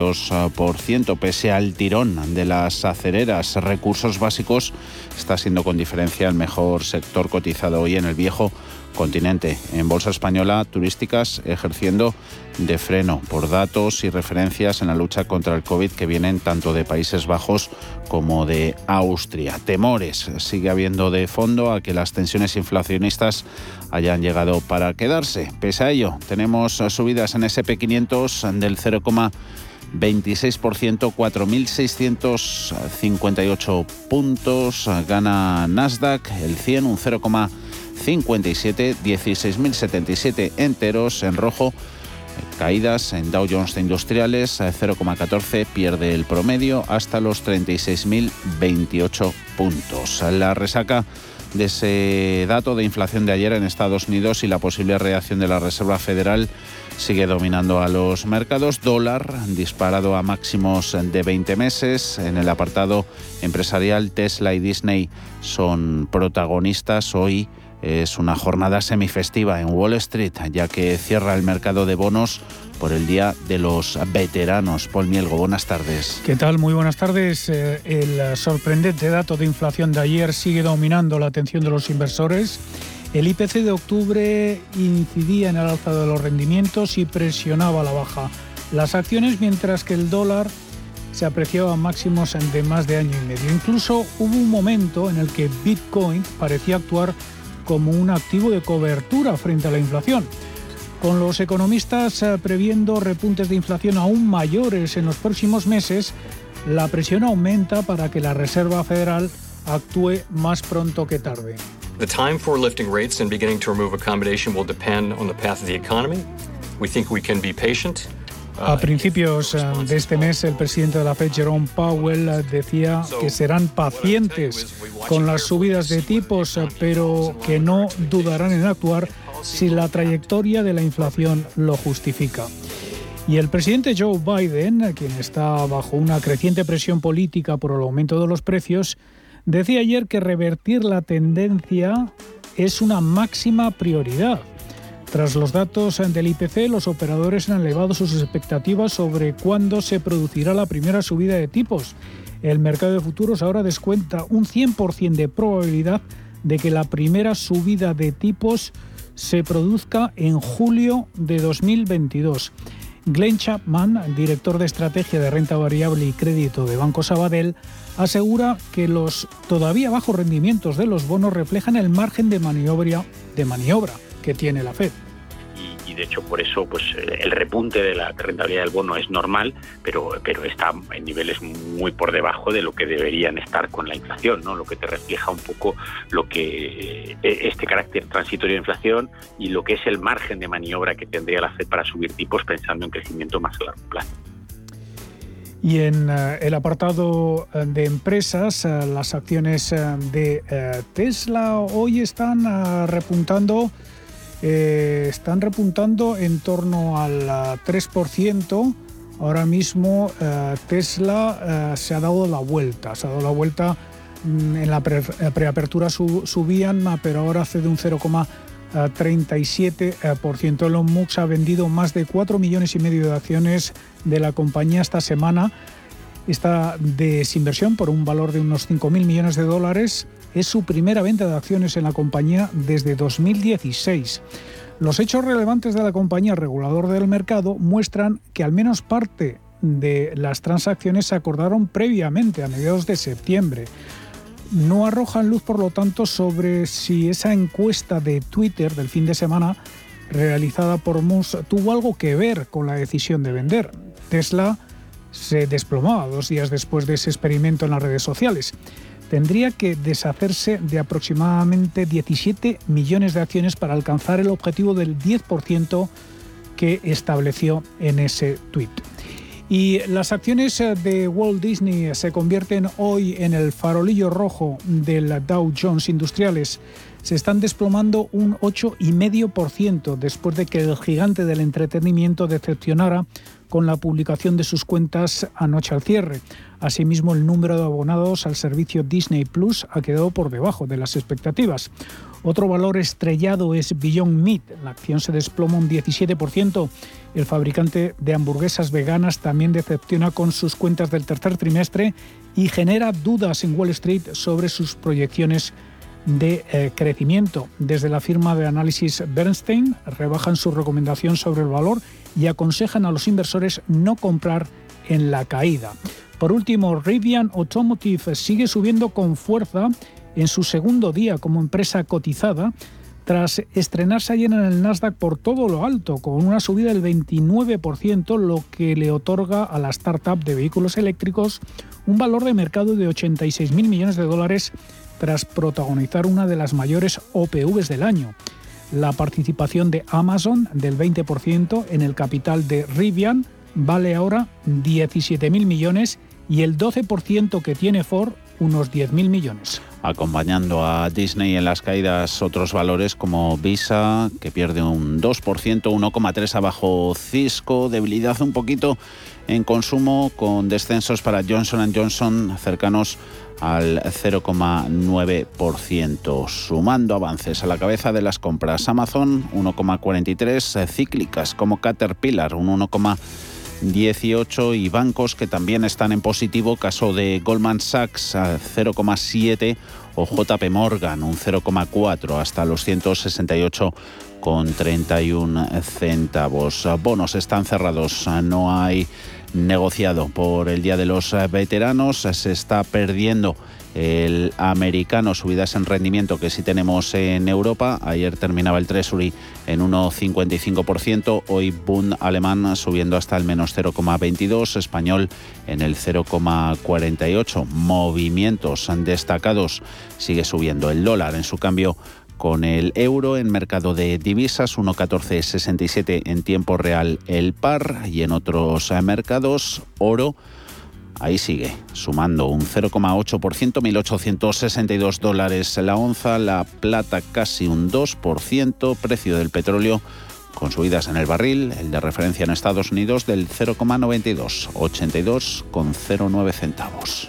2%, pese al tirón de las acereras, recursos básicos, está siendo con diferencia el mejor sector cotizado hoy en el viejo continente. En Bolsa Española, turísticas ejerciendo de freno por datos y referencias en la lucha contra el COVID que vienen tanto de Países Bajos como de Austria. Temores sigue habiendo de fondo a que las tensiones inflacionistas hayan llegado para quedarse. Pese a ello, tenemos subidas en SP500 del 0, 26%, 4.658 puntos. Gana Nasdaq, el 100, un 0,57, 16.077 enteros en rojo. Caídas en Dow Jones de Industriales, 0,14, pierde el promedio hasta los 36.028 puntos. La resaca de ese dato de inflación de ayer en Estados Unidos y la posible reacción de la Reserva Federal sigue dominando a los mercados. Dólar disparado a máximos de 20 meses. En el apartado empresarial, Tesla y Disney son protagonistas. Hoy es una jornada semifestiva en Wall Street, ya que cierra el mercado de bonos por el Día de los Veteranos. Paul Mielgo, buenas tardes. ¿Qué tal? Muy buenas tardes. Eh, el sorprendente dato de inflación de ayer sigue dominando la atención de los inversores. El IPC de octubre incidía en el alza de los rendimientos y presionaba la baja las acciones, mientras que el dólar se apreciaba máximos de más de año y medio. Incluso hubo un momento en el que Bitcoin parecía actuar como un activo de cobertura frente a la inflación. Con los economistas eh, previendo repuntes de inflación aún mayores en los próximos meses, la presión aumenta para que la Reserva Federal actúe más pronto que tarde. The time for lifting rates and beginning to remove accommodation will depend on the path of the economy. We think we can be patient. A principios eh, de este mes, el presidente de la Fed, Jerome Powell, eh, decía que serán pacientes con las subidas de tipos, pero que no dudarán en actuar si la trayectoria de la inflación lo justifica. Y el presidente Joe Biden, quien está bajo una creciente presión política por el aumento de los precios, Decía ayer que revertir la tendencia es una máxima prioridad. Tras los datos del IPC, los operadores han elevado sus expectativas sobre cuándo se producirá la primera subida de tipos. El mercado de futuros ahora descuenta un 100% de probabilidad de que la primera subida de tipos se produzca en julio de 2022. Glenn Chapman, director de estrategia de renta variable y crédito de Banco Sabadell, asegura que los todavía bajos rendimientos de los bonos reflejan el margen de maniobra, que tiene la Fed y de hecho por eso pues el repunte de la rentabilidad del bono es normal, pero, pero está en niveles muy por debajo de lo que deberían estar con la inflación, ¿no? Lo que te refleja un poco lo que eh, este carácter transitorio de inflación y lo que es el margen de maniobra que tendría la Fed para subir tipos pensando en crecimiento más a largo plazo. Y en eh, el apartado eh, de empresas, las acciones de Tesla hoy están repuntando eh, están repuntando en torno al 3%. Ahora mismo eh, Tesla eh, se ha dado la vuelta, se ha dado la vuelta mm, en la preapertura subían, pero ahora hace de un 0,37%. Elon Musk ha vendido más de 4 millones y medio de acciones de la compañía esta semana. Esta desinversión por un valor de unos 5.000 millones de dólares es su primera venta de acciones en la compañía desde 2016. Los hechos relevantes de la compañía regulador del mercado muestran que al menos parte de las transacciones se acordaron previamente a mediados de septiembre. No arrojan luz, por lo tanto, sobre si esa encuesta de Twitter del fin de semana realizada por Musk tuvo algo que ver con la decisión de vender. Tesla se desplomaba dos días después de ese experimento en las redes sociales tendría que deshacerse de aproximadamente 17 millones de acciones para alcanzar el objetivo del 10% que estableció en ese tuit. Y las acciones de Walt Disney se convierten hoy en el farolillo rojo del Dow Jones Industriales. Se están desplomando un 8,5% después de que el gigante del entretenimiento decepcionara con la publicación de sus cuentas anoche al cierre. Asimismo, el número de abonados al servicio Disney Plus ha quedado por debajo de las expectativas. Otro valor estrellado es Beyond Meat. La acción se desploma un 17%. El fabricante de hamburguesas veganas también decepciona con sus cuentas del tercer trimestre y genera dudas en Wall Street sobre sus proyecciones de eh, crecimiento. Desde la firma de análisis Bernstein rebajan su recomendación sobre el valor y aconsejan a los inversores no comprar en la caída. Por último, Rivian Automotive sigue subiendo con fuerza en su segundo día como empresa cotizada tras estrenarse ayer en el Nasdaq por todo lo alto, con una subida del 29%, lo que le otorga a la startup de vehículos eléctricos un valor de mercado de 86.000 millones de dólares tras protagonizar una de las mayores OPVs del año. La participación de Amazon del 20% en el capital de Rivian vale ahora 17.000 millones y el 12% que tiene Ford unos 10.000 millones. Acompañando a Disney en las caídas otros valores como Visa, que pierde un 2%, 1,3% abajo Cisco, debilidad un poquito en consumo con descensos para Johnson Johnson cercanos al 0,9%, sumando avances a la cabeza de las compras. Amazon 1,43, cíclicas como Caterpillar un 1,5%. 18 y bancos que también están en positivo, caso de Goldman Sachs a 0,7 o JP Morgan un 0,4 hasta los 168 con 31 centavos. Bonos están cerrados, no hay negociado por el Día de los Veteranos, se está perdiendo el americano, subidas en rendimiento que sí tenemos en Europa. Ayer terminaba el Treasury en 1,55%, hoy Bund alemán subiendo hasta el menos 0,22, español en el 0,48. Movimientos destacados, sigue subiendo el dólar. En su cambio con el euro en mercado de divisas 1,1467 en tiempo real el par. Y en otros mercados oro Ahí sigue, sumando un 0,8%, 1.862 dólares la onza, la plata casi un 2%, precio del petróleo con subidas en el barril, el de referencia en Estados Unidos del 0,92, 82,09 centavos.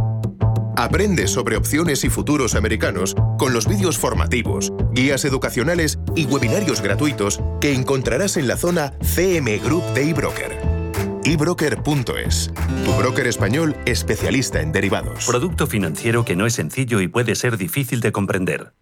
Aprende sobre opciones y futuros americanos con los vídeos formativos, guías educacionales y webinarios gratuitos que encontrarás en la zona CM Group de eBroker. eBroker.es, tu broker español especialista en derivados. Producto financiero que no es sencillo y puede ser difícil de comprender.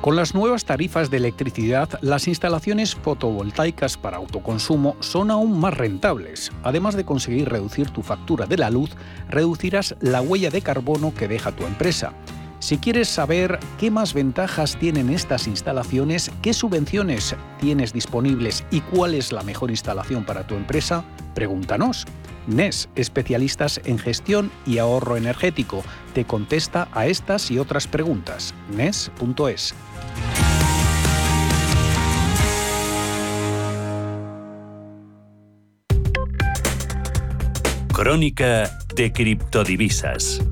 Con las nuevas tarifas de electricidad, las instalaciones fotovoltaicas para autoconsumo son aún más rentables. Además de conseguir reducir tu factura de la luz, reducirás la huella de carbono que deja tu empresa. Si quieres saber qué más ventajas tienen estas instalaciones, qué subvenciones tienes disponibles y cuál es la mejor instalación para tu empresa, pregúntanos. NES, especialistas en gestión y ahorro energético, te contesta a estas y otras preguntas. NES.es. Crónica de criptodivisas.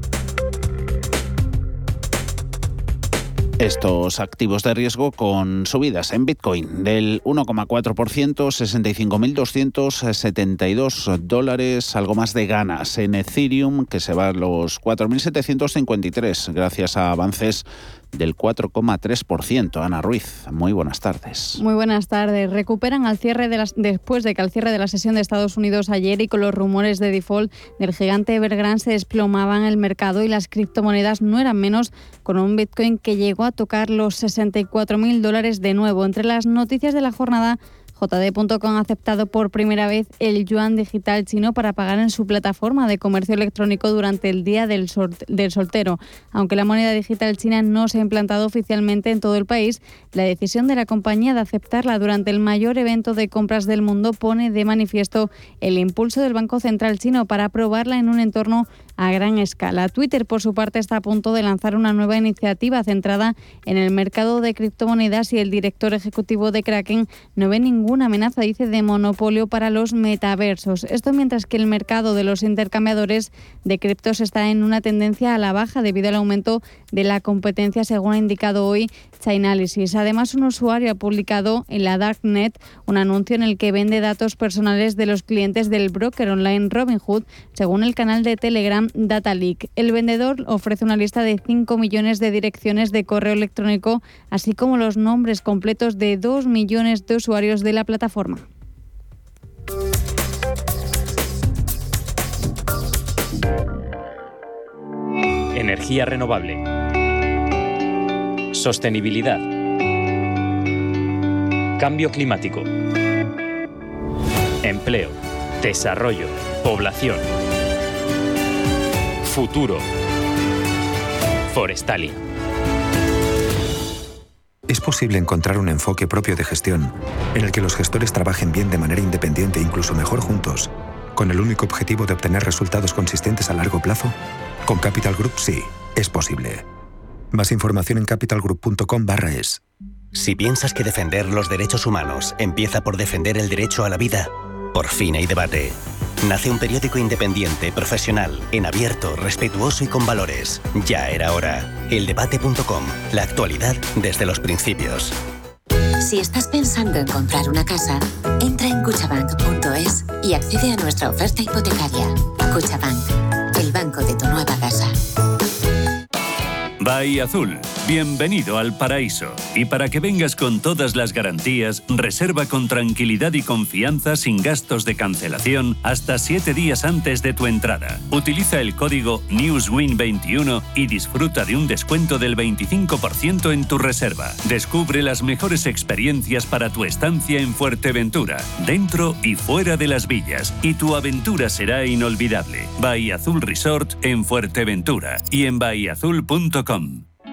Estos activos de riesgo con subidas en Bitcoin del 1,4%, 65.272 dólares, algo más de ganas en Ethereum, que se va a los 4.753 gracias a avances del 4,3%. Ana Ruiz, muy buenas tardes. Muy buenas tardes. Recuperan al cierre de las, después de que al cierre de la sesión de Estados Unidos ayer y con los rumores de default del gigante Evergrande se desplomaban el mercado y las criptomonedas no eran menos con un Bitcoin que llegó a tocar los 64.000 dólares de nuevo. Entre las noticias de la jornada JD.com ha aceptado por primera vez el yuan digital chino para pagar en su plataforma de comercio electrónico durante el día del, del soltero. Aunque la moneda digital china no se ha implantado oficialmente en todo el país, la decisión de la compañía de aceptarla durante el mayor evento de compras del mundo pone de manifiesto el impulso del Banco Central chino para aprobarla en un entorno a gran escala. Twitter, por su parte, está a punto de lanzar una nueva iniciativa centrada en el mercado de criptomonedas y el director ejecutivo de Kraken no ve ninguna amenaza, dice, de monopolio para los metaversos. Esto mientras que el mercado de los intercambiadores de criptos está en una tendencia a la baja debido al aumento de la competencia, según ha indicado hoy Chainalysis. Además, un usuario ha publicado en la Darknet un anuncio en el que vende datos personales de los clientes del broker online Robinhood, según el canal de Telegram Data Leak. El vendedor ofrece una lista de 5 millones de direcciones de correo electrónico, así como los nombres completos de 2 millones de usuarios de la plataforma. Energía renovable. Sostenibilidad. Cambio climático. Empleo. Desarrollo. Población. Futuro. Forestalia. Es posible encontrar un enfoque propio de gestión en el que los gestores trabajen bien de manera independiente e incluso mejor juntos, con el único objetivo de obtener resultados consistentes a largo plazo. Con Capital Group sí, es posible. Más información en capitalgroup.com/es. Si piensas que defender los derechos humanos empieza por defender el derecho a la vida, por fin hay debate. Nace un periódico independiente, profesional, en abierto, respetuoso y con valores. Ya era hora. Eldebate.com. La actualidad desde los principios. Si estás pensando en comprar una casa, entra en cuchabank.es y accede a nuestra oferta hipotecaria. Cuchabank, el banco de tu nueva casa. Bahía Azul, bienvenido al paraíso. Y para que vengas con todas las garantías, reserva con tranquilidad y confianza sin gastos de cancelación hasta 7 días antes de tu entrada. Utiliza el código NEWSWIN21 y disfruta de un descuento del 25% en tu reserva. Descubre las mejores experiencias para tu estancia en Fuerteventura, dentro y fuera de las villas, y tu aventura será inolvidable. Bahía Azul Resort en Fuerteventura y en bahiazul.com. come.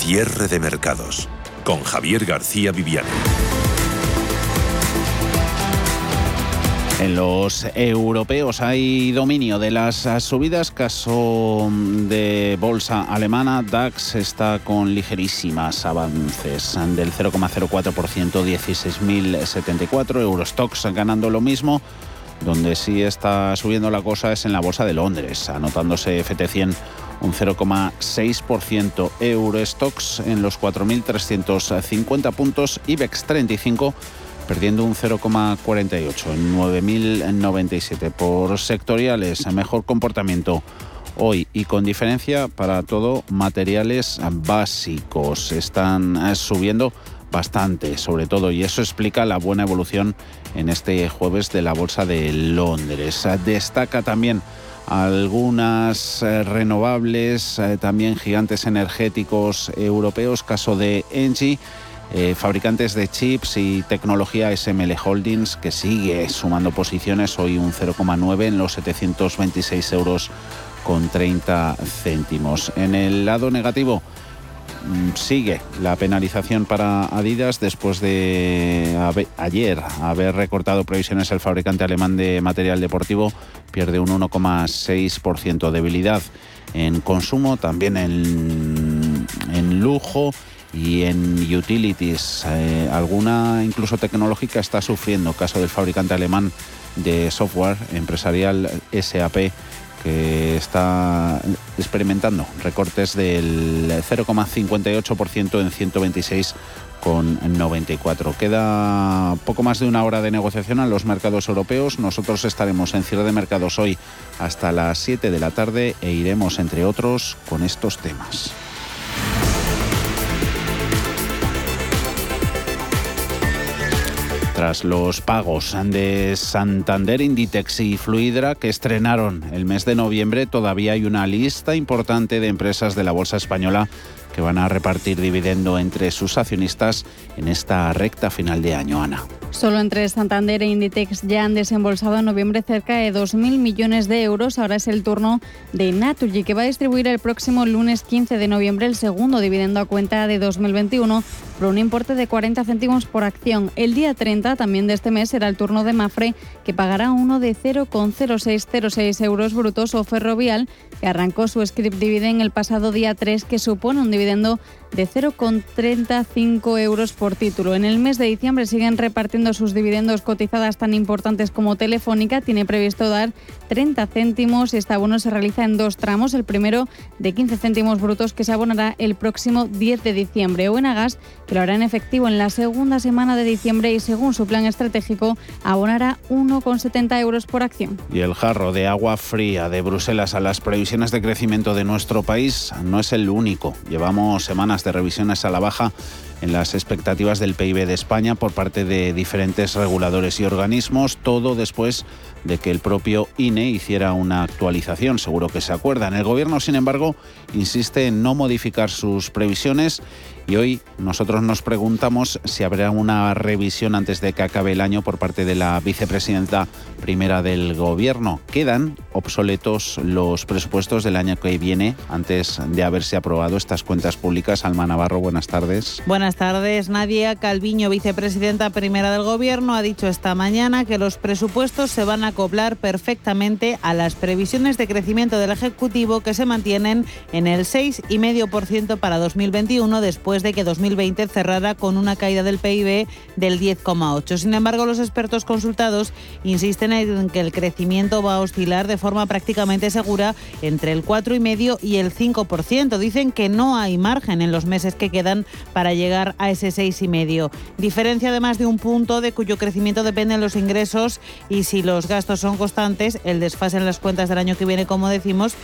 Cierre de mercados con Javier García Viviani. En los europeos hay dominio de las subidas. Caso de bolsa alemana, DAX está con ligerísimas avances del 0,04%, 16.074. Eurostox ganando lo mismo. Donde sí está subiendo la cosa es en la bolsa de Londres, anotándose FT100 un 0,6%. Eurostox en los 4.350 puntos, IBEX 35 perdiendo un 0,48 en 9.097 por sectoriales. Mejor comportamiento hoy y con diferencia para todo materiales básicos. Están subiendo bastante sobre todo y eso explica la buena evolución en este jueves de la Bolsa de Londres. Destaca también algunas eh, renovables, eh, también gigantes energéticos europeos, caso de Engie. Eh, fabricantes de chips y tecnología SML Holdings, que sigue sumando posiciones, hoy un 0,9 en los 726 euros con 30 céntimos. En el lado negativo, sigue la penalización para Adidas después de ayer haber recortado previsiones el fabricante alemán de material deportivo, pierde un 1,6% debilidad en consumo, también en, en lujo y en utilities. Eh, alguna incluso tecnológica está sufriendo, caso del fabricante alemán de software empresarial SAP que está experimentando recortes del 0,58% en 126,94. Queda poco más de una hora de negociación en los mercados europeos. Nosotros estaremos en cierre de mercados hoy hasta las 7 de la tarde e iremos, entre otros, con estos temas. Tras los pagos de Santander, Inditex y Fluidra que estrenaron el mes de noviembre, todavía hay una lista importante de empresas de la Bolsa Española que van a repartir dividendo entre sus accionistas en esta recta final de año, Ana. Solo entre Santander e Inditex ya han desembolsado en noviembre cerca de 2.000 millones de euros. Ahora es el turno de Naturgy, que va a distribuir el próximo lunes 15 de noviembre el segundo dividendo a cuenta de 2021 por un importe de 40 céntimos por acción. El día 30 también de este mes será el turno de Mafre, que pagará uno de 0,0606 euros brutos o Ferrovial, que arrancó su script dividend el pasado día 3, que supone un dividendo de 0,35 euros por título. En el mes de diciembre siguen repartiendo sus dividendos cotizadas tan importantes como Telefónica. Tiene previsto dar 30 céntimos. Este abono se realiza en dos tramos. El primero de 15 céntimos brutos que se abonará el próximo 10 de diciembre. O Gas, que lo hará en efectivo en la segunda semana de diciembre y según su plan estratégico abonará 1,70 euros por acción. Y el jarro de agua fría de Bruselas a las previsiones de crecimiento de nuestro país no es el único. Llevamos semanas de revisiones a la baja en las expectativas del PIB de España por parte de diferentes reguladores y organismos, todo después de que el propio INE hiciera una actualización, seguro que se acuerdan. El gobierno, sin embargo, insiste en no modificar sus previsiones y hoy nosotros nos preguntamos si habrá una revisión antes de que acabe el año por parte de la vicepresidenta primera del Gobierno. Quedan obsoletos los presupuestos del año que viene antes de haberse aprobado estas cuentas públicas. Alma Navarro, buenas tardes. Buenas tardes. Nadia Calviño, vicepresidenta primera del Gobierno, ha dicho esta mañana que los presupuestos se van a acoplar perfectamente a las previsiones de crecimiento del Ejecutivo que se mantienen en el 6,5% para 2021 después de que 2020 cerrara con una caída del PIB del 10,8. Sin embargo, los expertos consultados insisten en que el crecimiento va a oscilar de forma prácticamente segura entre el 4,5 y el 5%. Dicen que no hay margen en los meses que quedan para llegar a ese 6,5. Diferencia de más de un punto de cuyo crecimiento dependen los ingresos y si los gastos son constantes, el desfase en las cuentas del año que viene, como decimos,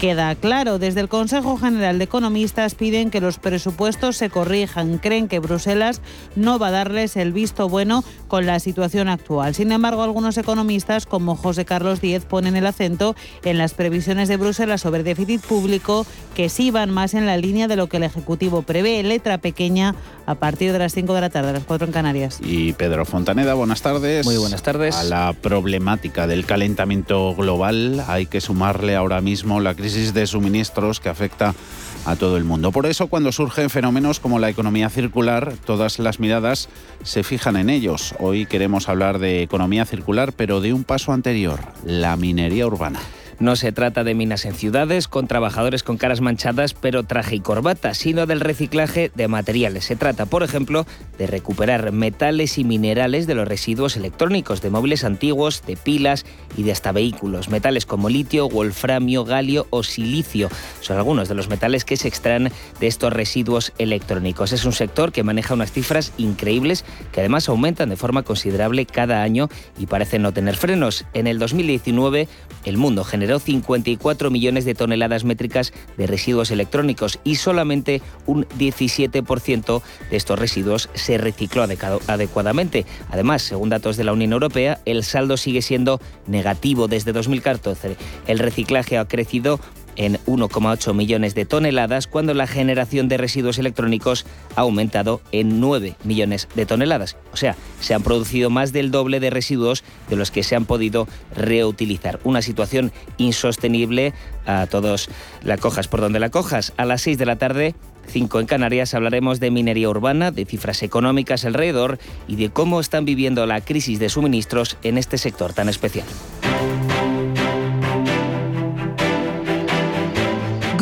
queda claro. Desde el Consejo General de Economistas piden que los presupuestos se corrijan. Creen que Bruselas no va a darles el visto bueno con la situación actual. Sin embargo, algunos economistas, como José Carlos Díez, ponen el acento en las previsiones de Bruselas sobre déficit público que sí van más en la línea de lo que el Ejecutivo prevé. Letra pequeña a partir de las 5 de la tarde, a las 4 en Canarias. Y Pedro Fontaneda, buenas tardes. Muy buenas tardes. A la problemática del calentamiento global hay que sumarle ahora mismo la crisis de suministros que afecta a todo el mundo. Por eso, cuando surgen fenómenos como la economía circular, todas las miradas se fijan en ellos. Hoy queremos hablar de economía circular, pero de un paso anterior, la minería urbana. No se trata de minas en ciudades con trabajadores con caras manchadas pero traje y corbata, sino del reciclaje de materiales. Se trata, por ejemplo, de recuperar metales y minerales de los residuos electrónicos, de móviles antiguos, de pilas y de hasta vehículos. Metales como litio, wolframio, galio o silicio son algunos de los metales que se extraen de estos residuos electrónicos. Es un sector que maneja unas cifras increíbles que además aumentan de forma considerable cada año y parecen no tener frenos. En el 2019 el mundo generó 54 millones de toneladas métricas de residuos electrónicos y solamente un 17% de estos residuos se recicló adecuadamente. Además, según datos de la Unión Europea, el saldo sigue siendo negativo desde 2014. El reciclaje ha crecido en 1,8 millones de toneladas cuando la generación de residuos electrónicos ha aumentado en 9 millones de toneladas. O sea, se han producido más del doble de residuos de los que se han podido reutilizar. Una situación insostenible a todos la cojas por donde la cojas. A las 6 de la tarde 5 en Canarias hablaremos de minería urbana, de cifras económicas alrededor y de cómo están viviendo la crisis de suministros en este sector tan especial.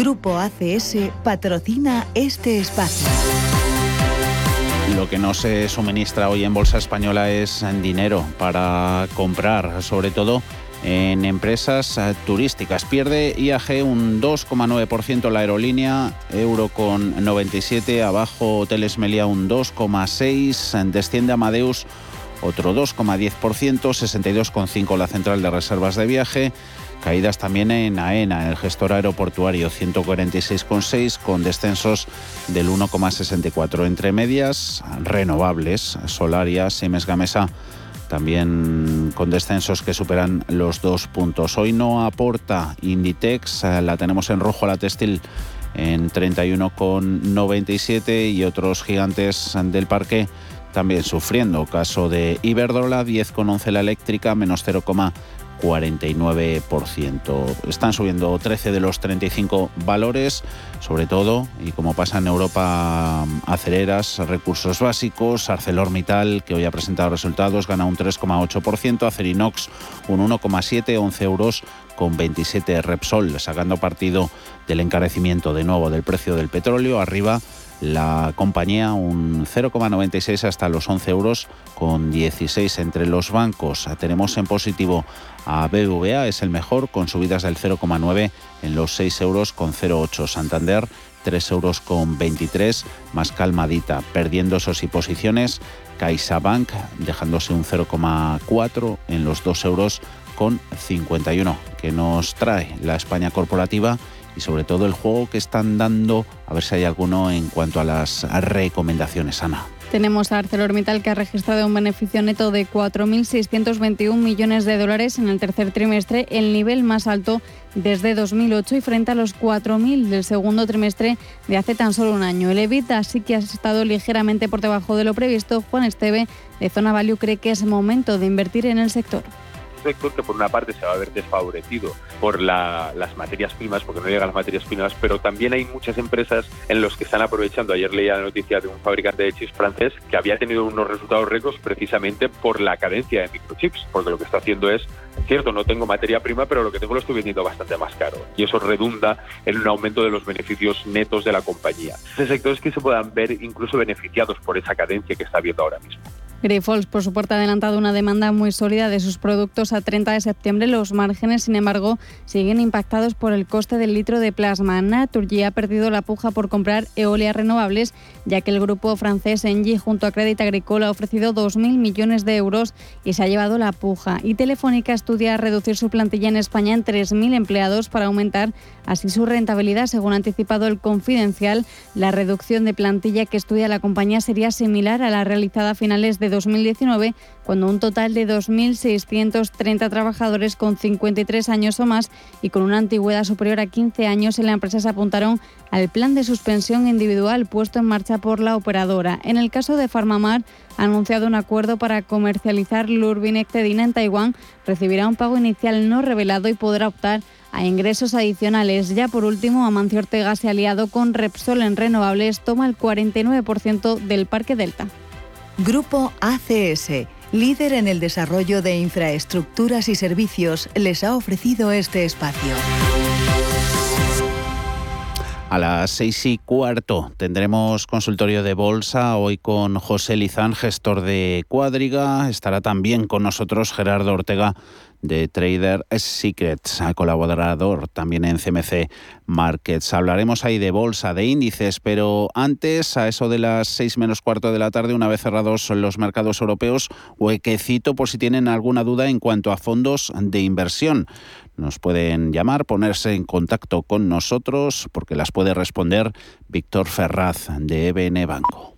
Grupo ACS patrocina este espacio. Lo que no se suministra hoy en Bolsa Española es dinero para comprar, sobre todo en empresas eh, turísticas. Pierde IAG un 2,9% la aerolínea, Euro con 97, abajo Hoteles Melia un 2,6, desciende Amadeus otro 2,10%, 62,5 la central de reservas de viaje. Caídas también en AENA, el gestor aeroportuario 146,6 con descensos del 1,64. Entre medias, renovables, Solaria, Siemens Gamesa también con descensos que superan los dos puntos. Hoy no aporta Inditex, la tenemos en rojo la textil en 31,97 y otros gigantes del parque también sufriendo. Caso de Iberdrola, 10,11 la eléctrica, menos 0,5 49%. Están subiendo 13 de los 35 valores, sobre todo, y como pasa en Europa, aceleras, recursos básicos, ArcelorMittal, que hoy ha presentado resultados, gana un 3,8%, Acerinox un 1,7, 11 euros con 27 Repsol, sacando partido del encarecimiento de nuevo del precio del petróleo, arriba la compañía un 0,96 hasta los 11 euros con 16 entre los bancos. Tenemos en positivo a BVA, es el mejor con subidas del 0,9 en los 6 euros con 0,8. Santander 3 euros con 23, más calmadita, perdiendo esos y posiciones. CaixaBank dejándose un 0,4 en los 2 euros con 51, que nos trae la España corporativa y sobre todo el juego que están dando, a ver si hay alguno en cuanto a las recomendaciones, Ana. Tenemos a ArcelorMittal que ha registrado un beneficio neto de 4.621 millones de dólares en el tercer trimestre, el nivel más alto desde 2008 y frente a los 4.000 del segundo trimestre de hace tan solo un año. El EBITDA sí que ha estado ligeramente por debajo de lo previsto. Juan Esteve de Zona Value cree que es momento de invertir en el sector sector que por una parte se va a ver desfavorecido por las materias primas, porque no llegan las materias primas, pero también hay muchas empresas en los que están aprovechando. Ayer leía la noticia de un fabricante de chips francés que había tenido unos resultados récords precisamente por la cadencia de microchips, porque lo que está haciendo es, cierto, no tengo materia prima, pero lo que tengo lo estoy vendiendo bastante más caro. Y eso redunda en un aumento de los beneficios netos de la compañía. Ese sector es que se puedan ver incluso beneficiados por esa cadencia que está habiendo ahora mismo. Grifols, por su parte, ha adelantado una demanda muy sólida de sus productos a 30 de septiembre. Los márgenes, sin embargo, siguen impactados por el coste del litro de plasma. Naturgy ha perdido la puja por comprar eolias renovables, ya que el grupo francés Engie, junto a Crédit Agricole, ha ofrecido 2.000 millones de euros y se ha llevado la puja. Y Telefónica estudia reducir su plantilla en España en 3.000 empleados para aumentar así su rentabilidad. Según ha anticipado el Confidencial, la reducción de plantilla que estudia la compañía sería similar a la realizada a finales de 2019, cuando un total de 2.630 trabajadores con 53 años o más y con una antigüedad superior a 15 años en la empresa se apuntaron al plan de suspensión individual puesto en marcha por la operadora. En el caso de Farmamar, ha anunciado un acuerdo para comercializar Lurbinectedina en Taiwán, recibirá un pago inicial no revelado y podrá optar a ingresos adicionales. Ya por último, Amancio Ortega se aliado con Repsol en renovables, toma el 49% del Parque Delta. Grupo ACS, líder en el desarrollo de infraestructuras y servicios, les ha ofrecido este espacio. A las seis y cuarto tendremos consultorio de bolsa hoy con José Lizán, gestor de Cuadriga. Estará también con nosotros Gerardo Ortega de Trader Secrets, colaborador también en CMC Markets. Hablaremos ahí de bolsa, de índices, pero antes, a eso de las seis menos cuarto de la tarde, una vez cerrados los mercados europeos, huequecito por si tienen alguna duda en cuanto a fondos de inversión. Nos pueden llamar, ponerse en contacto con nosotros, porque las puede responder Víctor Ferraz de EBN Banco.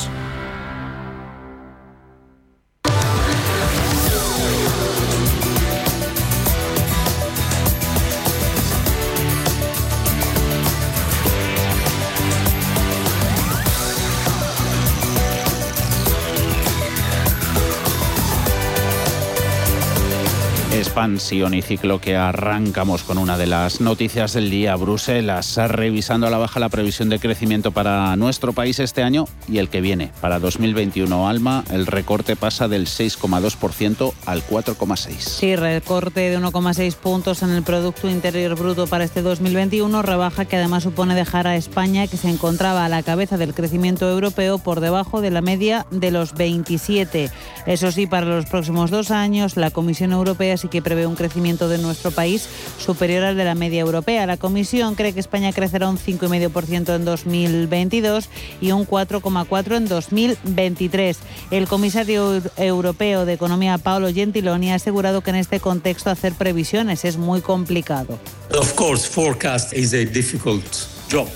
Expansión y ciclo que arrancamos con una de las noticias del día. Bruselas revisando a la baja la previsión de crecimiento para nuestro país este año y el que viene. Para 2021, Alma, el recorte pasa del 6,2% al 4,6%. Sí, recorte de 1,6 puntos en el Producto Interior Bruto para este 2021, rebaja que además supone dejar a España, que se encontraba a la cabeza del crecimiento europeo, por debajo de la media de los 27. Eso sí, para los próximos dos años, la Comisión Europea sí que prevé un crecimiento de nuestro país superior al de la media europea. La Comisión cree que España crecerá un 5,5% en 2022 y un 4,4% en 2023. El comisario europeo de Economía, Paolo Gentiloni, ha asegurado que en este contexto hacer previsiones es muy complicado. Of course, forecast is a difficult job.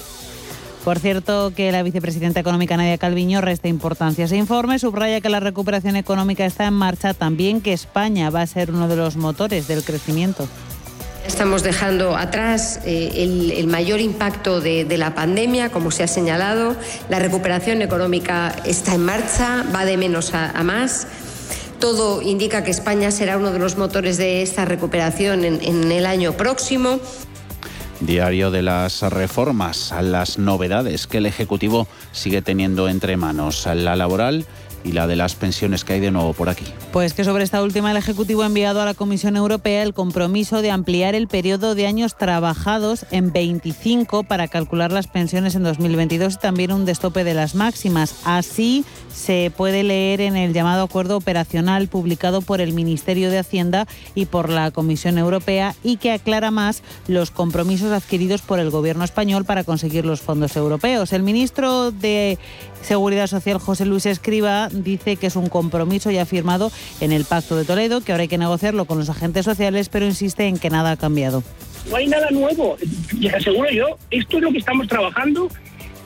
Por cierto, que la vicepresidenta económica Nadia Calviño resta importancia a ese informe, subraya que la recuperación económica está en marcha, también que España va a ser uno de los motores del crecimiento. Estamos dejando atrás eh, el, mayor impacto de, la pandemia, como se ha señalado. La recuperación económica está en marcha, va de menos a, más. Todo indica que España será uno de los motores de esta recuperación en el año próximo. Diario de las reformas, las novedades que el Ejecutivo sigue teniendo entre manos, la laboral y la de las pensiones que hay de nuevo por aquí. Pues que sobre esta última el Ejecutivo ha enviado a la Comisión Europea el compromiso de ampliar el periodo de años trabajados en 25 para calcular las pensiones en 2022 y también un destope de las máximas. Así se puede leer en el llamado acuerdo operacional publicado por el Ministerio de Hacienda y por la Comisión Europea y que aclara más los compromisos adquiridos por el Gobierno español para conseguir los fondos europeos. El ministro de Seguridad Social, José Luis Escriba, dice que es un compromiso ya firmado en el Pacto de Toledo, que ahora hay que negociarlo con los agentes sociales, pero insiste en que nada ha cambiado. No hay nada nuevo, les aseguro yo, esto es lo que estamos trabajando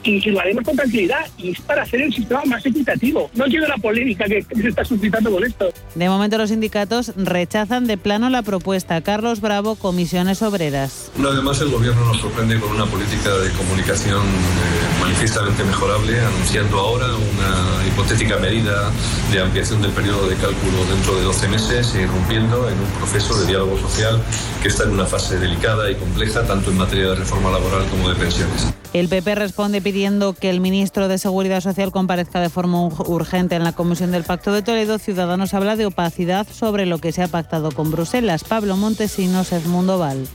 y, lo haremos con tranquilidad y es para hacer el sistema más equitativo. No quiero la polémica que, se está suscitando con esto. De momento los sindicatos rechazan de plano la propuesta. Carlos Bravo, Comisiones Obreras. Además el gobierno nos sorprende con una política de comunicación eh, manifiestamente mejorable, anunciando ahora una hipotética medida de ampliación del periodo de cálculo dentro de 12 meses e irrumpiendo en un proceso de diálogo social que está en una fase delicada y compleja tanto en materia de reforma laboral como de pensiones. El PP responde pidiendo que el ministro de Seguridad Social comparezca de forma urgente en la Comisión del Pacto de Toledo. Ciudadanos habla de opacidad sobre lo que se ha pactado con Bruselas. Pablo Montesinos, Edmundo Val.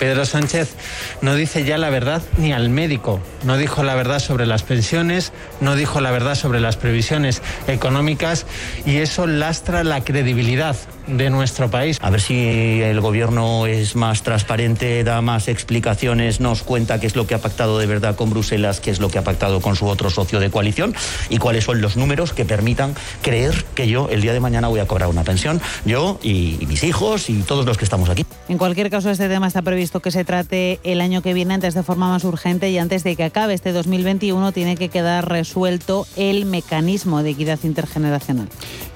Pedro Sánchez no dice ya la verdad ni al médico, no dijo la verdad sobre las pensiones, no dijo la verdad sobre las previsiones económicas y eso lastra la credibilidad de nuestro país. A ver si el gobierno es más transparente, da más explicaciones, nos cuenta qué es lo que ha pactado de verdad con Bruselas, qué es lo que ha pactado con su otro socio de coalición y cuáles son los números que permitan creer que yo el día de mañana voy a cobrar una pensión, yo y, mis hijos y todos los que estamos aquí. En cualquier caso, este tema está previsto que se trate el año que viene antes de forma más urgente y antes de que acabe este 2021 tiene que quedar resuelto el mecanismo de equidad intergeneracional.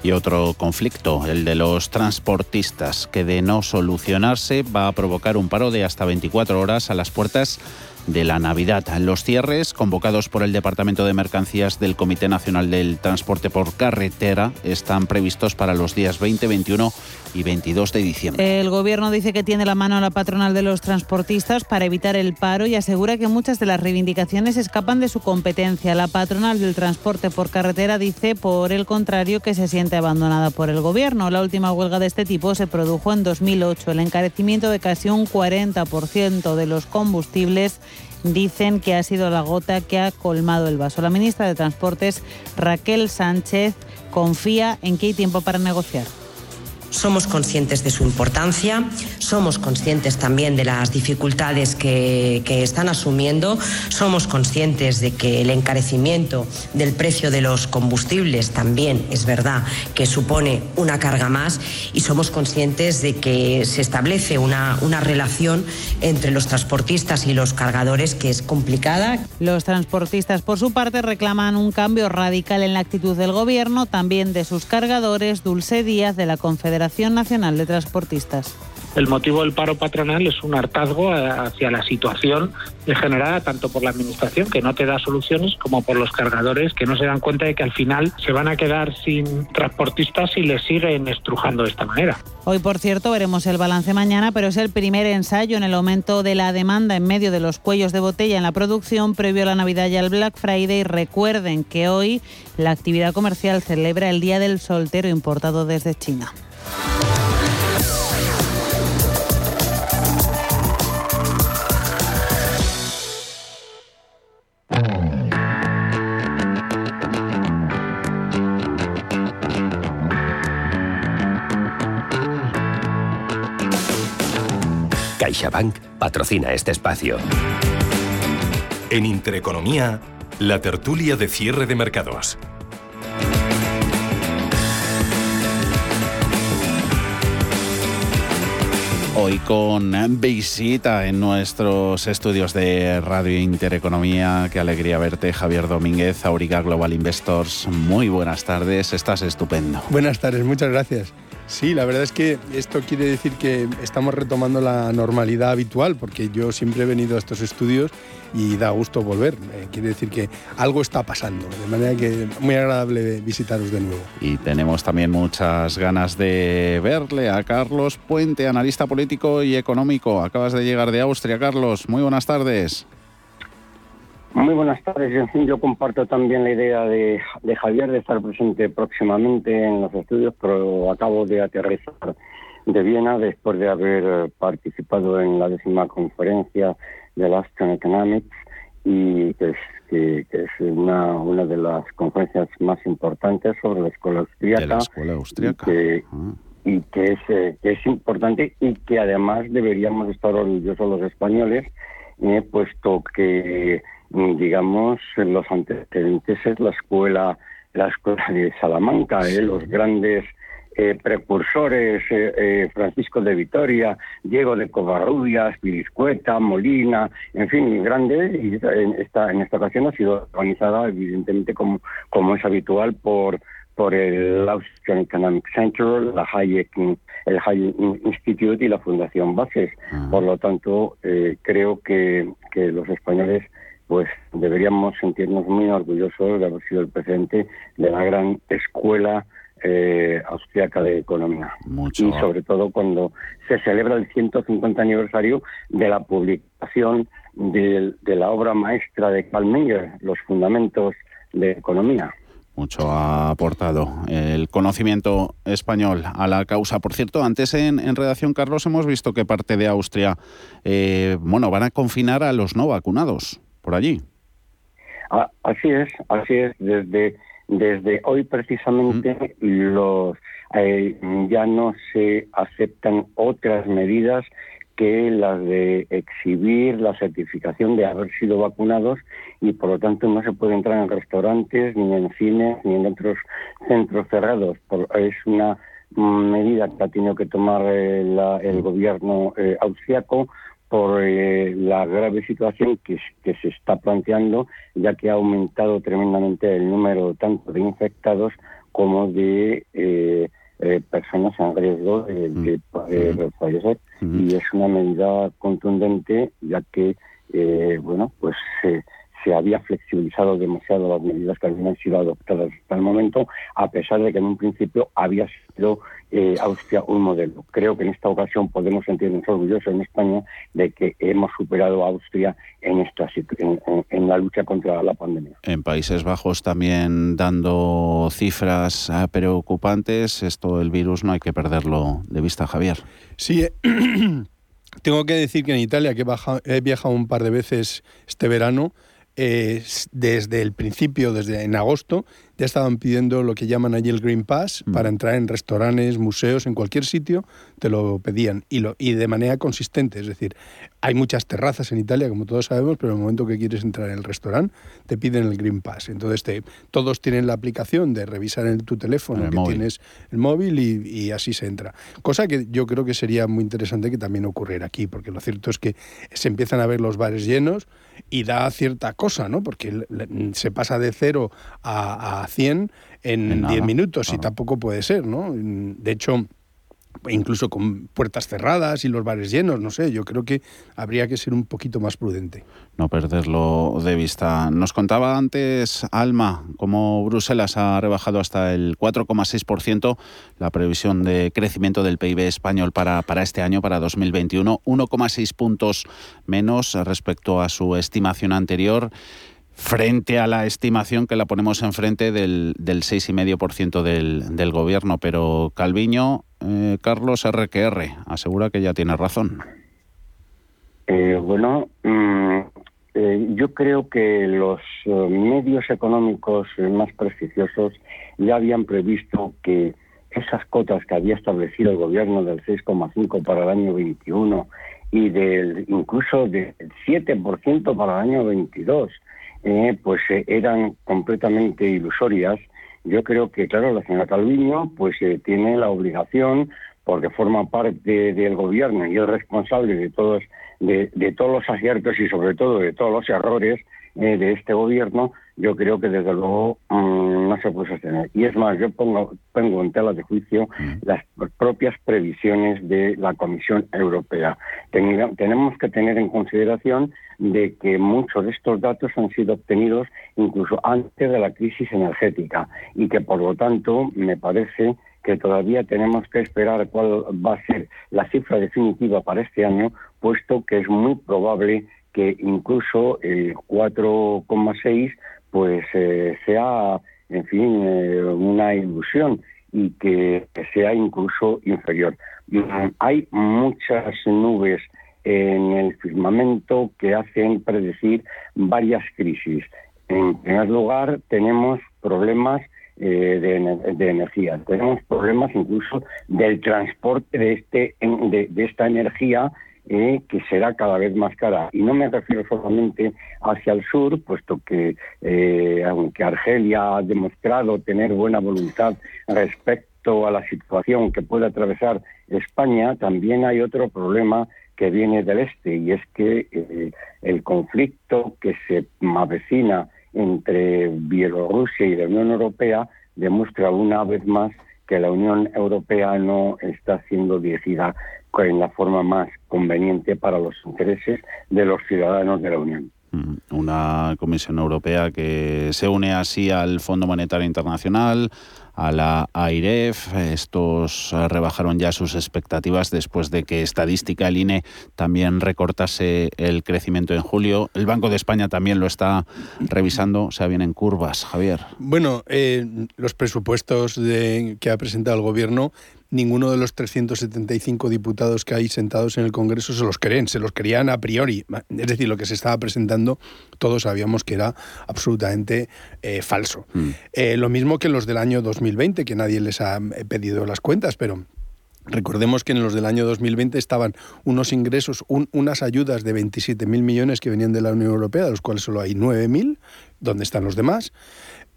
Y otro conflicto, el de los transportistas, que de no solucionarse va a provocar un paro de hasta 24 horas a las puertas de la Navidad. Los cierres convocados por el Departamento de Mercancías del Comité Nacional del Transporte por Carretera están previstos para los días 20, 21 y 22 de diciembre. El Gobierno dice que tiene la mano a la patronal de los transportistas para evitar el paro y asegura que muchas de las reivindicaciones escapan de su competencia. La patronal del transporte por carretera dice, por el contrario, que se siente abandonada por el Gobierno. La última huelga de este tipo se produjo en 2008. El encarecimiento de casi un 40% de los combustibles dicen que ha sido la gota que ha colmado el vaso. La ministra de Transportes, Raquel Sánchez, confía en que hay tiempo para negociar. Somos conscientes de su importancia, somos conscientes también de las dificultades que, están asumiendo, somos conscientes de que el encarecimiento del precio de los combustibles también es verdad que supone una carga más y somos conscientes de que se establece una, una relación entre los transportistas y los cargadores que es complicada. Los transportistas, por su parte, reclaman un cambio radical en la actitud del Gobierno, también de sus cargadores. Dulce Díaz, de la Confederación Nacional de Transportistas. El motivo del paro patronal es un hartazgo hacia la situación generada tanto por la Administración, que no te da soluciones, como por los cargadores, que no se dan cuenta de que al final se van a quedar sin transportistas y les siguen estrujando de esta manera. Hoy, por cierto, veremos el balance mañana, pero es el primer ensayo en el aumento de la demanda en medio de los cuellos de botella en la producción previo a la Navidad y al Black Friday. Recuerden que hoy la actividad comercial celebra el Día del Soltero importado desde China. CaixaBank patrocina este espacio. En Intereconomía, la tertulia de cierre de mercados. Hoy con visita en nuestros estudios de Radio Intereconomía. Qué alegría verte, Javier Domínguez, Auriga Global Investors. Muy buenas tardes, estás estupendo. Buenas tardes, muchas gracias. Sí, la verdad es que esto quiere decir que estamos retomando la normalidad habitual, porque yo siempre he venido a estos estudios y da gusto volver. Eh, quiere decir que algo está pasando, de manera que muy agradable visitaros de nuevo. Y tenemos también muchas ganas de verle a Carlos Puente, analista político y económico. Acabas de llegar de Austria, Carlos. Muy buenas tardes. Muy buenas tardes. En fin, yo comparto también la idea de, Javier de estar presente próximamente en los estudios, pero acabo de aterrizar de Viena después de haber participado en la décima conferencia de Aston Economics y que es, que, es una, una de las conferencias más importantes sobre la escuela austríaca. la escuela austríaca. Ah. Y que, es, eh, que es importante y que además deberíamos estar orgullosos los españoles, eh, puesto que digamos, los antecedentes es la escuela, la escuela de Salamanca, ¿eh? los grandes eh, precursores, Francisco de Vitoria, Diego de Covarrubias, Piriscueta, Molina, en fin, grandes, y en esta, en esta ocasión ha sido organizada, evidentemente, como, como es habitual, por por el Austrian Economic Center, la Hayek, el Hayek Institute y la Fundación Bases. Por lo tanto, creo que, que los españoles pues deberíamos sentirnos muy orgullosos de haber sido el presidente de la gran escuela eh, austriaca de economía. Mucho. Y sobre todo cuando se celebra el 150 aniversario de la publicación de, la obra maestra de Carl Los Fundamentos de Economía. Mucho ha aportado el conocimiento español a la causa. Por cierto, antes en, redacción, Carlos, hemos visto que parte de Austria, eh, bueno, van a confinar a los no vacunados por allí. Ah, así es, así es. Desde, desde hoy precisamente los eh, ya no se aceptan otras medidas que las de exhibir la certificación de haber sido vacunados y por lo tanto no se puede entrar en restaurantes, ni en cines, ni en otros centros cerrados. es una medida que ha tenido que tomar eh, el gobierno eh, austriaco por eh, la grave situación que, que, se está planteando, ya que ha aumentado tremendamente el número tanto de infectados como de eh, eh, personas en riesgo de, fallecer. Y es una medida contundente, ya que, bueno, pues se había flexibilizado demasiado las medidas que habían sido adoptadas hasta el momento, a pesar de que en un principio había sido eh, Austria un modelo. Creo que en esta ocasión podemos sentirnos orgullosos en España de que hemos superado a Austria en, esta, en, la lucha contra la pandemia. En Países Bajos también dando cifras eh, preocupantes. Esto, el virus, no hay que perderlo de vista, Javier. Sí. Eh, tengo que decir que en Italia, que he viajado un par de veces este verano, desde el principio, desde en agosto, ya estaban pidiendo lo que llaman allí el Green Pass para entrar en restaurantes, museos, en cualquier sitio, te lo pedían y, lo, y de manera consistente. Es decir, hay muchas terrazas en Italia, como todos sabemos, pero en el momento que quieres entrar en el restaurante, te piden el Green Pass. Entonces, te, todos tienen la aplicación de revisar en tu teléfono que tienes el móvil y, y, así se entra. Cosa que yo creo que sería muy interesante que también ocurriera aquí, porque lo cierto es que se empiezan a ver los bares llenos y da cierta cosa, ¿no? Porque se pasa de cero a, a 100 en 10 minutos y tampoco puede ser, ¿no? De hecho, incluso con puertas cerradas y los bares llenos, no sé, yo creo que habría que ser un poquito más prudente. No perderlo de vista. Nos contaba antes Alma cómo Bruselas ha rebajado hasta el 4,6% la previsión de crecimiento del PIB español para, para este año, para 2021, 1,6 puntos menos respecto a su estimación anterior frente a la estimación que la ponemos enfrente del, del 6,5% del, del gobierno. Pero Calviño, eh, Carlos RQR, asegura que ya tiene razón. Eh, bueno, mm, eh, yo creo que los medios económicos más prestigiosos ya habían previsto que esas cotas que había establecido el gobierno del 6,5 para el año 21 y del incluso del 7% para el año 22 eh, pues eran completamente ilusorias. Yo creo que, claro, la señora Calviño pues eh, tiene la obligación, porque forma parte del gobierno y es responsable de todos, de, de todos los aciertos y sobre todo de todos los errores de este gobierno, yo creo que desde luego mm, no se puede sostener. Y es más, yo pongo, pongo en tela de juicio mm. las propias previsiones de la Comisión Europea. tenemos que tener en consideración de que muchos de estos datos han sido obtenidos incluso antes de la crisis energética y que por lo tanto me parece que todavía tenemos que esperar cuál va a ser la cifra definitiva para este año, puesto que es muy probable que incluso el 4,6 pues eh, sea, en fin, eh, una ilusión y que, sea incluso inferior. hay muchas nubes en el firmamento que hacen predecir varias crisis. En primer lugar, tenemos problemas eh, de, energía, tenemos problemas incluso del transporte de, este, de esta energía eh, que será cada vez más cara. Y no me refiero solamente hacia el sur, puesto que eh, aunque Argelia ha demostrado tener buena voluntad respecto a la situación que puede atravesar España, también hay otro problema que viene del este y es que eh, el conflicto que se avecina entre Bielorrusia y la Unión Europea demuestra una vez más que la Unión Europea no está siendo dirigida en la forma más conveniente para los intereses de los ciudadanos de la Unión. Mm, una Comisión Europea que se une así al Fondo Monetario Internacional, a la AIREF. Estos rebajaron ya sus expectativas después de que Estadística, el INE, también recortase el crecimiento en julio. El Banco de España también lo está revisando. O sea, vienen curvas, Javier. Bueno, eh, los presupuestos de, que ha presentado el Gobierno ninguno de los 375 diputados que hay sentados en el Congreso se los creen, se los creían a priori. Es decir, lo que se estaba presentando todos sabíamos que era absolutamente eh, falso. Mm. Eh, lo mismo que los del año 2020, que nadie les ha eh, pedido las cuentas, pero... Recordemos que en los del año 2020 estaban unos ingresos, unas ayudas de 27.000 millones que venían de la Unión Europea, de los cuales solo hay 9.000. ¿Dónde están los demás?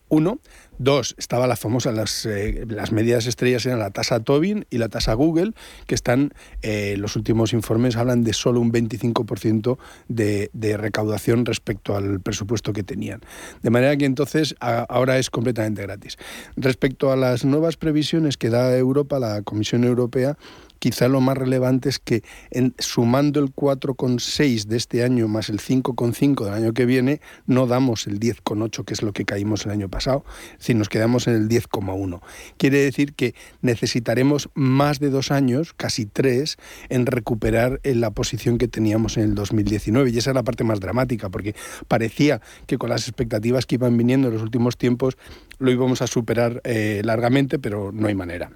Uno. Dos, estaba la famosa, las, eh, las medidas estrellas eran la tasa Tobin y la tasa Google, que están, eh, los últimos informes hablan de solo un 25% de, de, recaudación respecto al presupuesto que tenían. De manera que entonces ahora es completamente gratis. Respecto a las nuevas previsiones que da Europa, la Comisión Europea, quizá lo más relevante es que en, sumando el 4,6 de este año más el 5,5 del año que viene, no damos el 10,8 que es lo que caímos el año pasado, sino nos quedamos en el 10,1. Quiere decir que necesitaremos más de dos años, casi tres, en recuperar la posición que teníamos en el 2019. Y esa es la parte más dramática, porque parecía que con las expectativas que iban viniendo en los últimos tiempos lo íbamos a superar eh, largamente, pero no hay manera.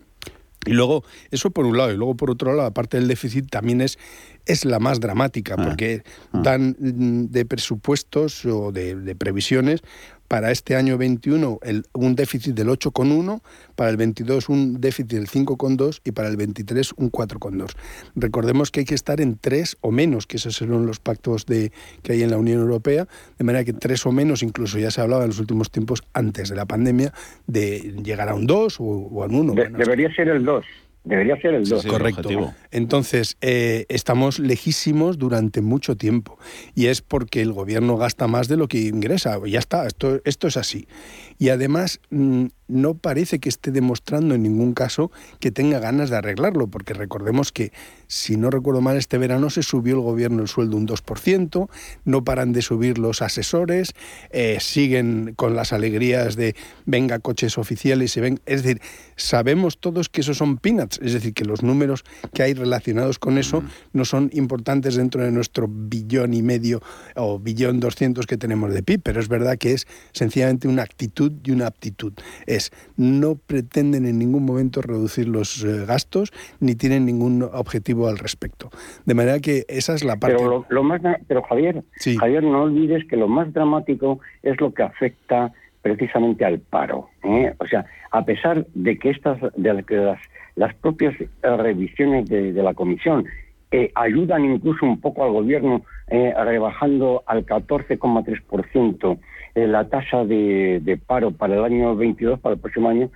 Y luego, eso por un lado, y luego por otro lado, la parte del déficit también es, es la más dramática, ah, porque ah. dan mm, de presupuestos o de, de previsiones para este año 21 el, un déficit del 8,1, para el 22 un déficit del 5,2 y para el 23 un 4,2. Recordemos que hay que estar en 3 o menos, que esos son los pactos de, que hay en la Unión Europea, de manera que 3 o menos, incluso ya se hablaba en los últimos tiempos, antes de la pandemia, de llegar a un 2 o, a un 1. debería ser el 2. Debería ser el 2. Correcto. Entonces, eh, estamos lejísimos durante mucho tiempo. Y es porque el gobierno gasta más de lo que ingresa. Ya está, esto, esto es así. Y además, mm, no parece que esté demostrando en ningún caso que tenga ganas de arreglarlo, porque recordemos que, si no recuerdo mal, este verano se subió el gobierno el sueldo un 2%, no paran de subir los asesores, eh, siguen con las alegrías de venga coches oficiales y ven. Es decir, sabemos todos que esos son peanuts, es decir, que los números que hay relacionados con eso no son importantes dentro de nuestro billón y medio o billón 200 que tenemos de PIB, pero es verdad que es sencillamente una actitud y una aptitud no pretenden en ningún momento reducir los eh, gastos ni tienen ningún objetivo al respecto. De manera que esa es la parte. Pero, lo, más, pero Javier, Javier, no olvides que lo más dramático es lo que afecta precisamente al paro. ¿eh? O sea, a pesar de que estas, de que las, las propias revisiones de, la comisión eh, ayudan incluso un poco al gobierno rebajando al 14,3% eh, la tasa de, paro para el año 22, para el próximo año,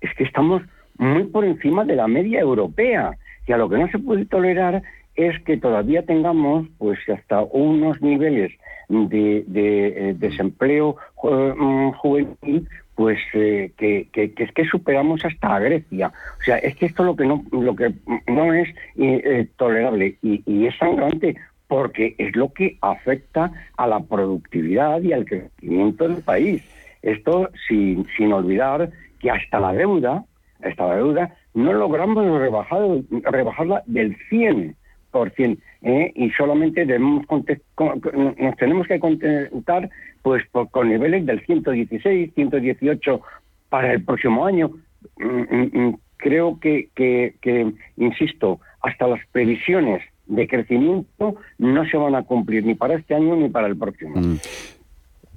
es que estamos muy por encima de la media europea. Y a lo que no se puede tolerar es que todavía tengamos pues hasta unos niveles de, eh, desempleo mm, juvenil pues eh, que, es que superamos hasta a Grecia. O sea, es que esto lo que no, lo que no es tolerable y, y, es sangrante porque es lo que afecta a la productividad y al crecimiento del país. Esto sin, sin olvidar que hasta la deuda, hasta la deuda, no logramos rebajar, rebajarla del 100%, ¿eh? y solamente debemos nos tenemos que contentar pues con niveles del 116, 118 para el próximo año. Mm, mm, mm, creo que, que insisto, hasta las previsiones de crecimiento no se van a cumplir ni para este año ni para el próximo. Mm.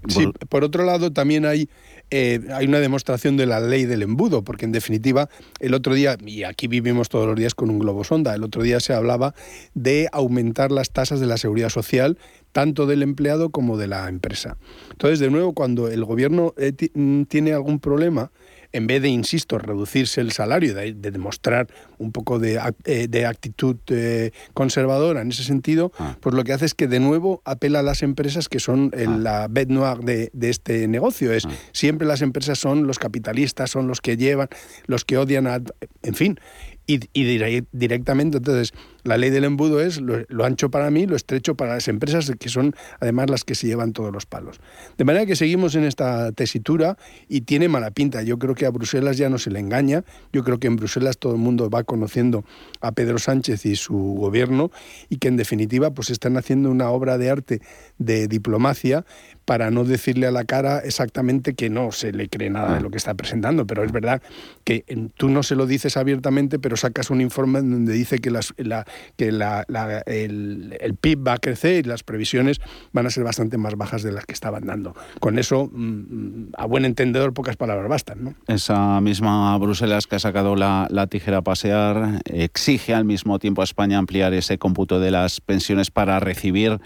Sí, por otro lado también hay, eh, hay una demostración de la ley del embudo, porque en definitiva el otro día, y aquí vivimos todos los días con un globo sonda, el otro día se hablaba de aumentar las tasas de la seguridad social, tanto del empleado como de la empresa. Entonces, de nuevo, cuando el gobierno eh, mm, tiene algún problema, en vez de, insisto, reducirse el salario, de, demostrar un poco de, eh, actitud eh, conservadora en ese sentido, ah. pues lo que hace es que de nuevo apela a las empresas que son ah. la bête noire de, este negocio. Es ah. siempre las empresas son los capitalistas, son los que llevan, los que odian a... En fin, y, directamente. Entonces, la ley del embudo es lo, ancho para mí, lo estrecho para las empresas, que son además las que se llevan todos los palos. De manera que seguimos en esta tesitura y tiene mala pinta. Yo creo que a Bruselas ya no se le engaña. Yo creo que en Bruselas todo el mundo va conociendo a Pedro Sánchez y su gobierno y que en definitiva pues están haciendo una obra de arte de diplomacia para no decirle a la cara exactamente que no se le cree nada de lo que está presentando. Pero es verdad que tú no se lo dices abiertamente, pero sacas un informe donde dice que, las, la, que el, PIB va a crecer y las previsiones van a ser bastante más bajas de las que estaban dando. Con eso, mm, a buen entendedor, pocas palabras bastan. ¿no? Esa misma Bruselas que ha sacado la, la tijera a pasear exige al mismo tiempo a España ampliar ese cómputo de las pensiones para recibir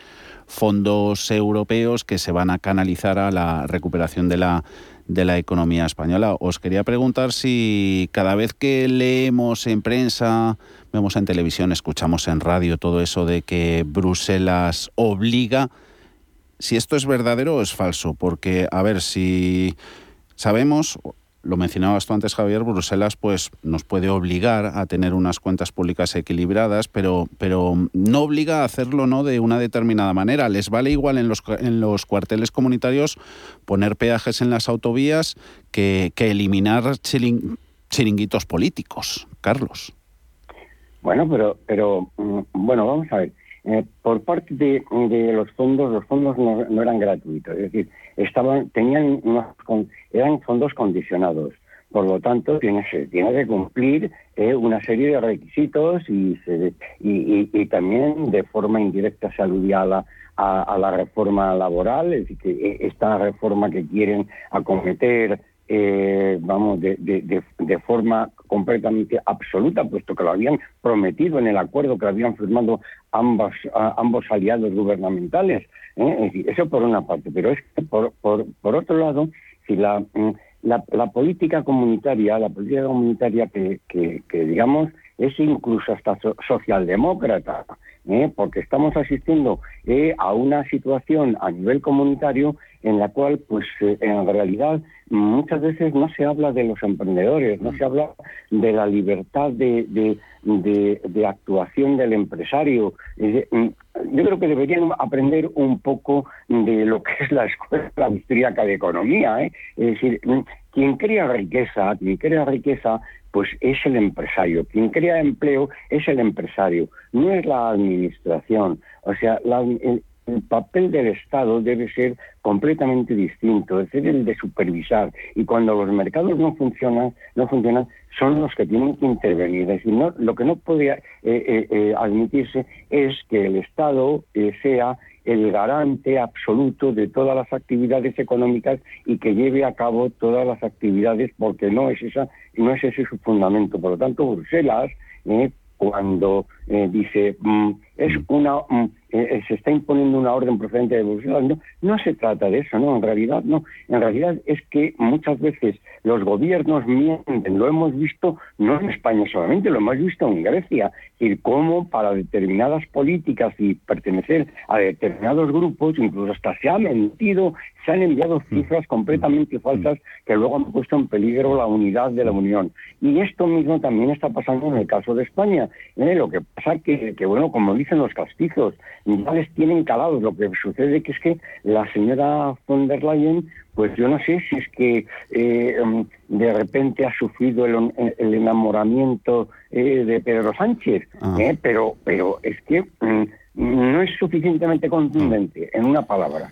fondos europeos que se van a canalizar a la recuperación de la de la economía española. Os quería preguntar si cada vez que leemos en prensa, vemos en televisión, escuchamos en radio todo eso de que Bruselas obliga, si esto es verdadero o es falso, porque a ver si sabemos lo mencionabas tú antes, Javier, Bruselas pues nos puede obligar a tener unas cuentas públicas equilibradas, pero, pero no obliga a hacerlo ¿no? de una determinada manera. Les vale igual en los, en los cuarteles comunitarios poner peajes en las autovías que, que eliminar chiringuitos políticos. Carlos. Bueno, pero, pero mm, bueno, vamos a ver. Eh, por parte de, los fondos, los fondos no, no, eran gratuitos, es decir, estaban, tenían unos, eran fondos condicionados. Por lo tanto, tiene, tiene que cumplir eh, una serie de requisitos y, y, y, también de forma indirecta se aludía a la, a, la reforma laboral, es decir, que eh, esta reforma que quieren acometer eh, vamos, de, de, de, forma completamente absoluta, puesto que lo habían prometido en el acuerdo que habían firmado ambas, ambos aliados gubernamentales. ¿eh? eso por una parte, pero es que por, por, por otro lado, si la, mm, la, la, política comunitaria, la política comunitaria que, que, que digamos, es incluso hasta socialdemócrata, ¿eh? porque estamos asistiendo eh, a una situación a nivel comunitario en la cual, pues, eh, en realidad muchas veces no se habla de los emprendedores, no se habla de la libertad de, de, de, actuación del empresario. Mm, yo creo que deberían aprender un poco de lo que es la escuela austríaca de economía. Es decir, mm, quien crea riqueza, quien crea riqueza pues es el empresario. Quien crea empleo es el empresario, no es la administración. O sea, el, papel del Estado debe ser completamente distinto, es el de supervisar. Y cuando los mercados no funcionan, no funcionan, son los que tienen que intervenir. Es decir, no, lo que no puede eh, eh, eh, admitirse es que el Estado sea el garante absoluto de todas las actividades económicas y que lleve a cabo todas las actividades porque no es esa no es ese su fundamento. Por lo tanto Bruselas eh, cuando eh, dice mm, es una mm, eh, eh, se está imponiendo una orden procedente de Bruselas. No, no se trata de eso, no, en realidad no. En realidad es que muchas veces los gobiernos mienten, lo hemos visto no en España solamente, lo hemos visto en Grecia, y cómo para determinadas políticas y pertenecer a determinados grupos, incluso hasta se ha mentido, se han enviado mm. cifras completamente falsas que luego han puesto en peligro la unidad de la Unión. Y esto mismo también está pasando en el caso de España. ¿eh? Lo que pasa que, que, bueno, como dicen los castizos, ya les tienen calados. Lo que sucede que es que la señora von der Leyen, pues yo no sé si es que eh, em, de repente ha sufrido el, enamoramiento eh, de Pedro Sánchez, ah. eh, pero, pero es que mm, no es suficientemente contundente, en una palabra.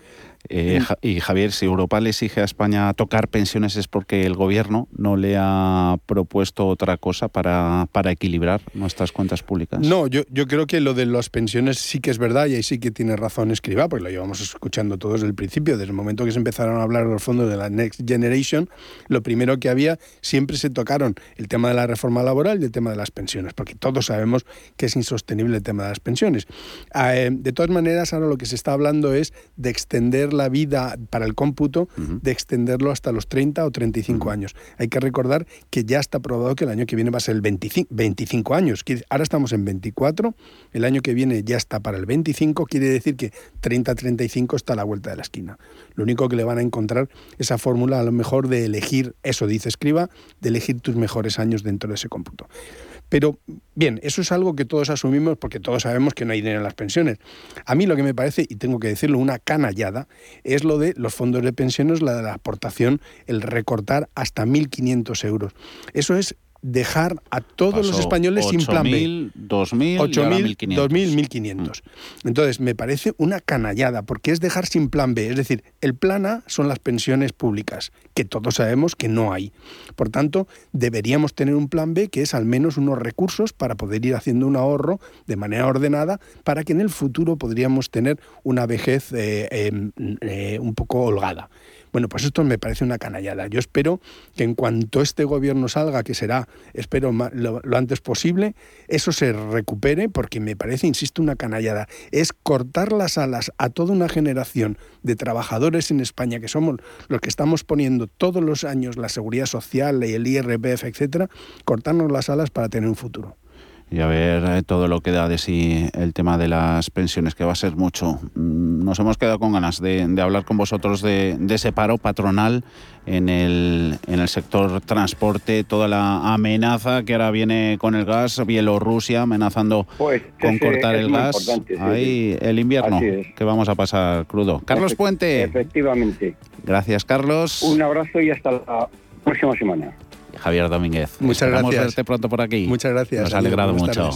Eh, y Javier, si Europa le exige a España tocar pensiones es porque el gobierno no le ha propuesto otra cosa para, para equilibrar nuestras cuentas públicas. No, yo, yo creo que lo de las pensiones sí que es verdad y ahí sí que tiene razón Escriba, porque lo llevamos escuchando todos desde el principio, desde el momento que se empezaron a hablar los fondos de la Next Generation, lo primero que había, siempre se tocaron el tema de la reforma laboral y el tema de las pensiones, porque todos sabemos que es insostenible el tema de las pensiones. Eh, de todas maneras, ahora lo que se está hablando es de extender la vida para el cómputo, de extenderlo hasta los 30 o 35 años. Hay que recordar que ya está probado que el año que viene va a ser el 25, 25 años. Ahora estamos en 24, el año que viene ya está para el 25, quiere decir que 30-35 está a la vuelta de la esquina. Lo único que le van a encontrar esa fórmula a lo mejor de elegir, eso dice escriba, de elegir tus mejores años dentro de ese cómputo. Pero bien, eso es algo que todos asumimos porque todos sabemos que no hay dinero en las pensiones. A mí lo que me parece, y tengo que decirlo, una canallada, es lo de los fondos de pensiones, la de la aportación, el recortar hasta 1.500 euros. Eso es dejar a todos los españoles sin plan B. 2.000, 8.000, 2.000, 1.500. Entonces, me parece una canallada, porque es dejar sin plan B. Es decir, el plan A son las pensiones públicas, que todos sabemos que no hay. Por tanto, deberíamos tener un plan B que es al menos unos recursos para poder ir haciendo un ahorro de manera ordenada, para que en el futuro podríamos tener una vejez eh, em, eh, un poco holgada. Bueno, pues esto me parece una canallada. Yo espero que en cuanto este gobierno salga, que será, espero, lo, antes posible, eso se recupere, porque me parece, insisto, una canallada. Es cortar las alas a toda una generación de trabajadores en España, que somos los que estamos poniendo todos los años la seguridad social y el IRPF, etcétera, cortarnos las alas para tener un futuro y a ver eh, todo lo que da de sí el tema de las pensiones, que va a ser mucho. Mm, nos hemos quedado con ganas de, hablar con vosotros de, ese paro patronal en el, en el sector transporte, toda la amenaza que ahora viene con el gas, Bielorrusia amenazando pues, con cortar el gas. Ahí el invierno que vamos a pasar crudo. Carlos Puente. Efectivamente. Gracias, Carlos. Un abrazo y hasta la próxima semana. Javier Domínguez. Muchas Esperamos gracias. verte pronto por aquí. Muchas gracias. Nos ha alegrado mucho.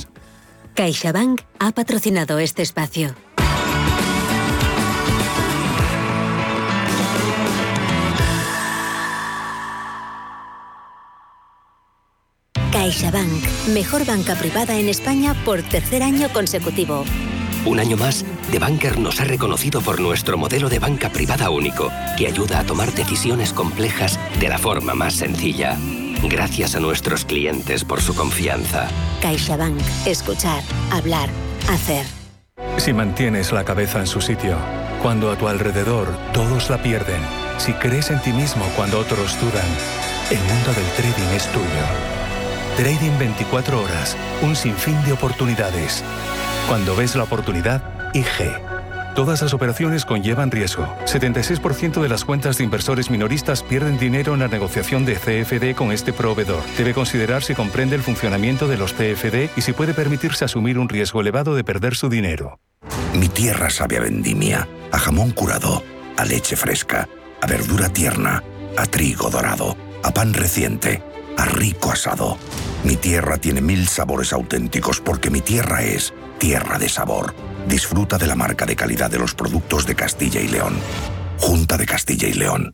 CaixaBank ha patrocinado este espacio. CaixaBank, mejor banca privada en España por tercer año consecutivo. Un año más, The Banker nos ha reconocido por nuestro modelo de banca privada único, que ayuda a tomar decisiones complejas de la forma más sencilla. Gracias a nuestros clientes por su confianza. CaixaBank. Escuchar, hablar, hacer. Si mantienes la cabeza en su sitio, cuando a tu alrededor todos la pierden, si crees en ti mismo cuando otros dudan, el mundo del trading es tuyo. Trading 24 horas, un sinfín de oportunidades. Cuando ves la oportunidad, IG. Todas las operaciones conllevan riesgo. 76% de las cuentas de inversores minoristas pierden dinero en la negociación de CFD con este proveedor. Debe considerar si comprende el funcionamiento de los CFD y si puede permitirse asumir un riesgo elevado de perder su dinero. Mi tierra sabe a vendimia, a jamón curado, a leche fresca, a verdura tierna, a trigo dorado, a pan reciente, a rico asado. Mi tierra tiene mil sabores auténticos porque mi tierra es tierra de sabor. Disfruta de la marca de calidad de los productos de Castilla y León. Junta de Castilla y León.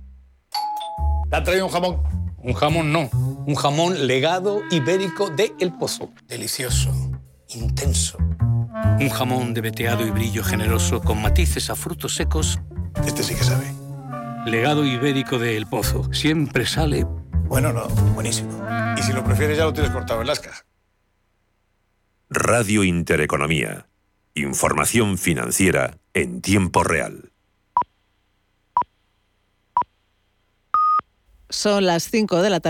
¿Te ha traído un jamón? Un jamón no. Un jamón legado ibérico de El Pozo. Delicioso. Intenso. Un jamón de veteado y brillo generoso con matices a frutos secos. Este sí que sabe. Legado ibérico de El Pozo. Siempre sale. Bueno, no. Buenísimo. Y si lo prefieres ya lo tienes cortado en las cajas. Radio Intereconomía. Información financiera en tiempo real. Son las 5 de la tarde.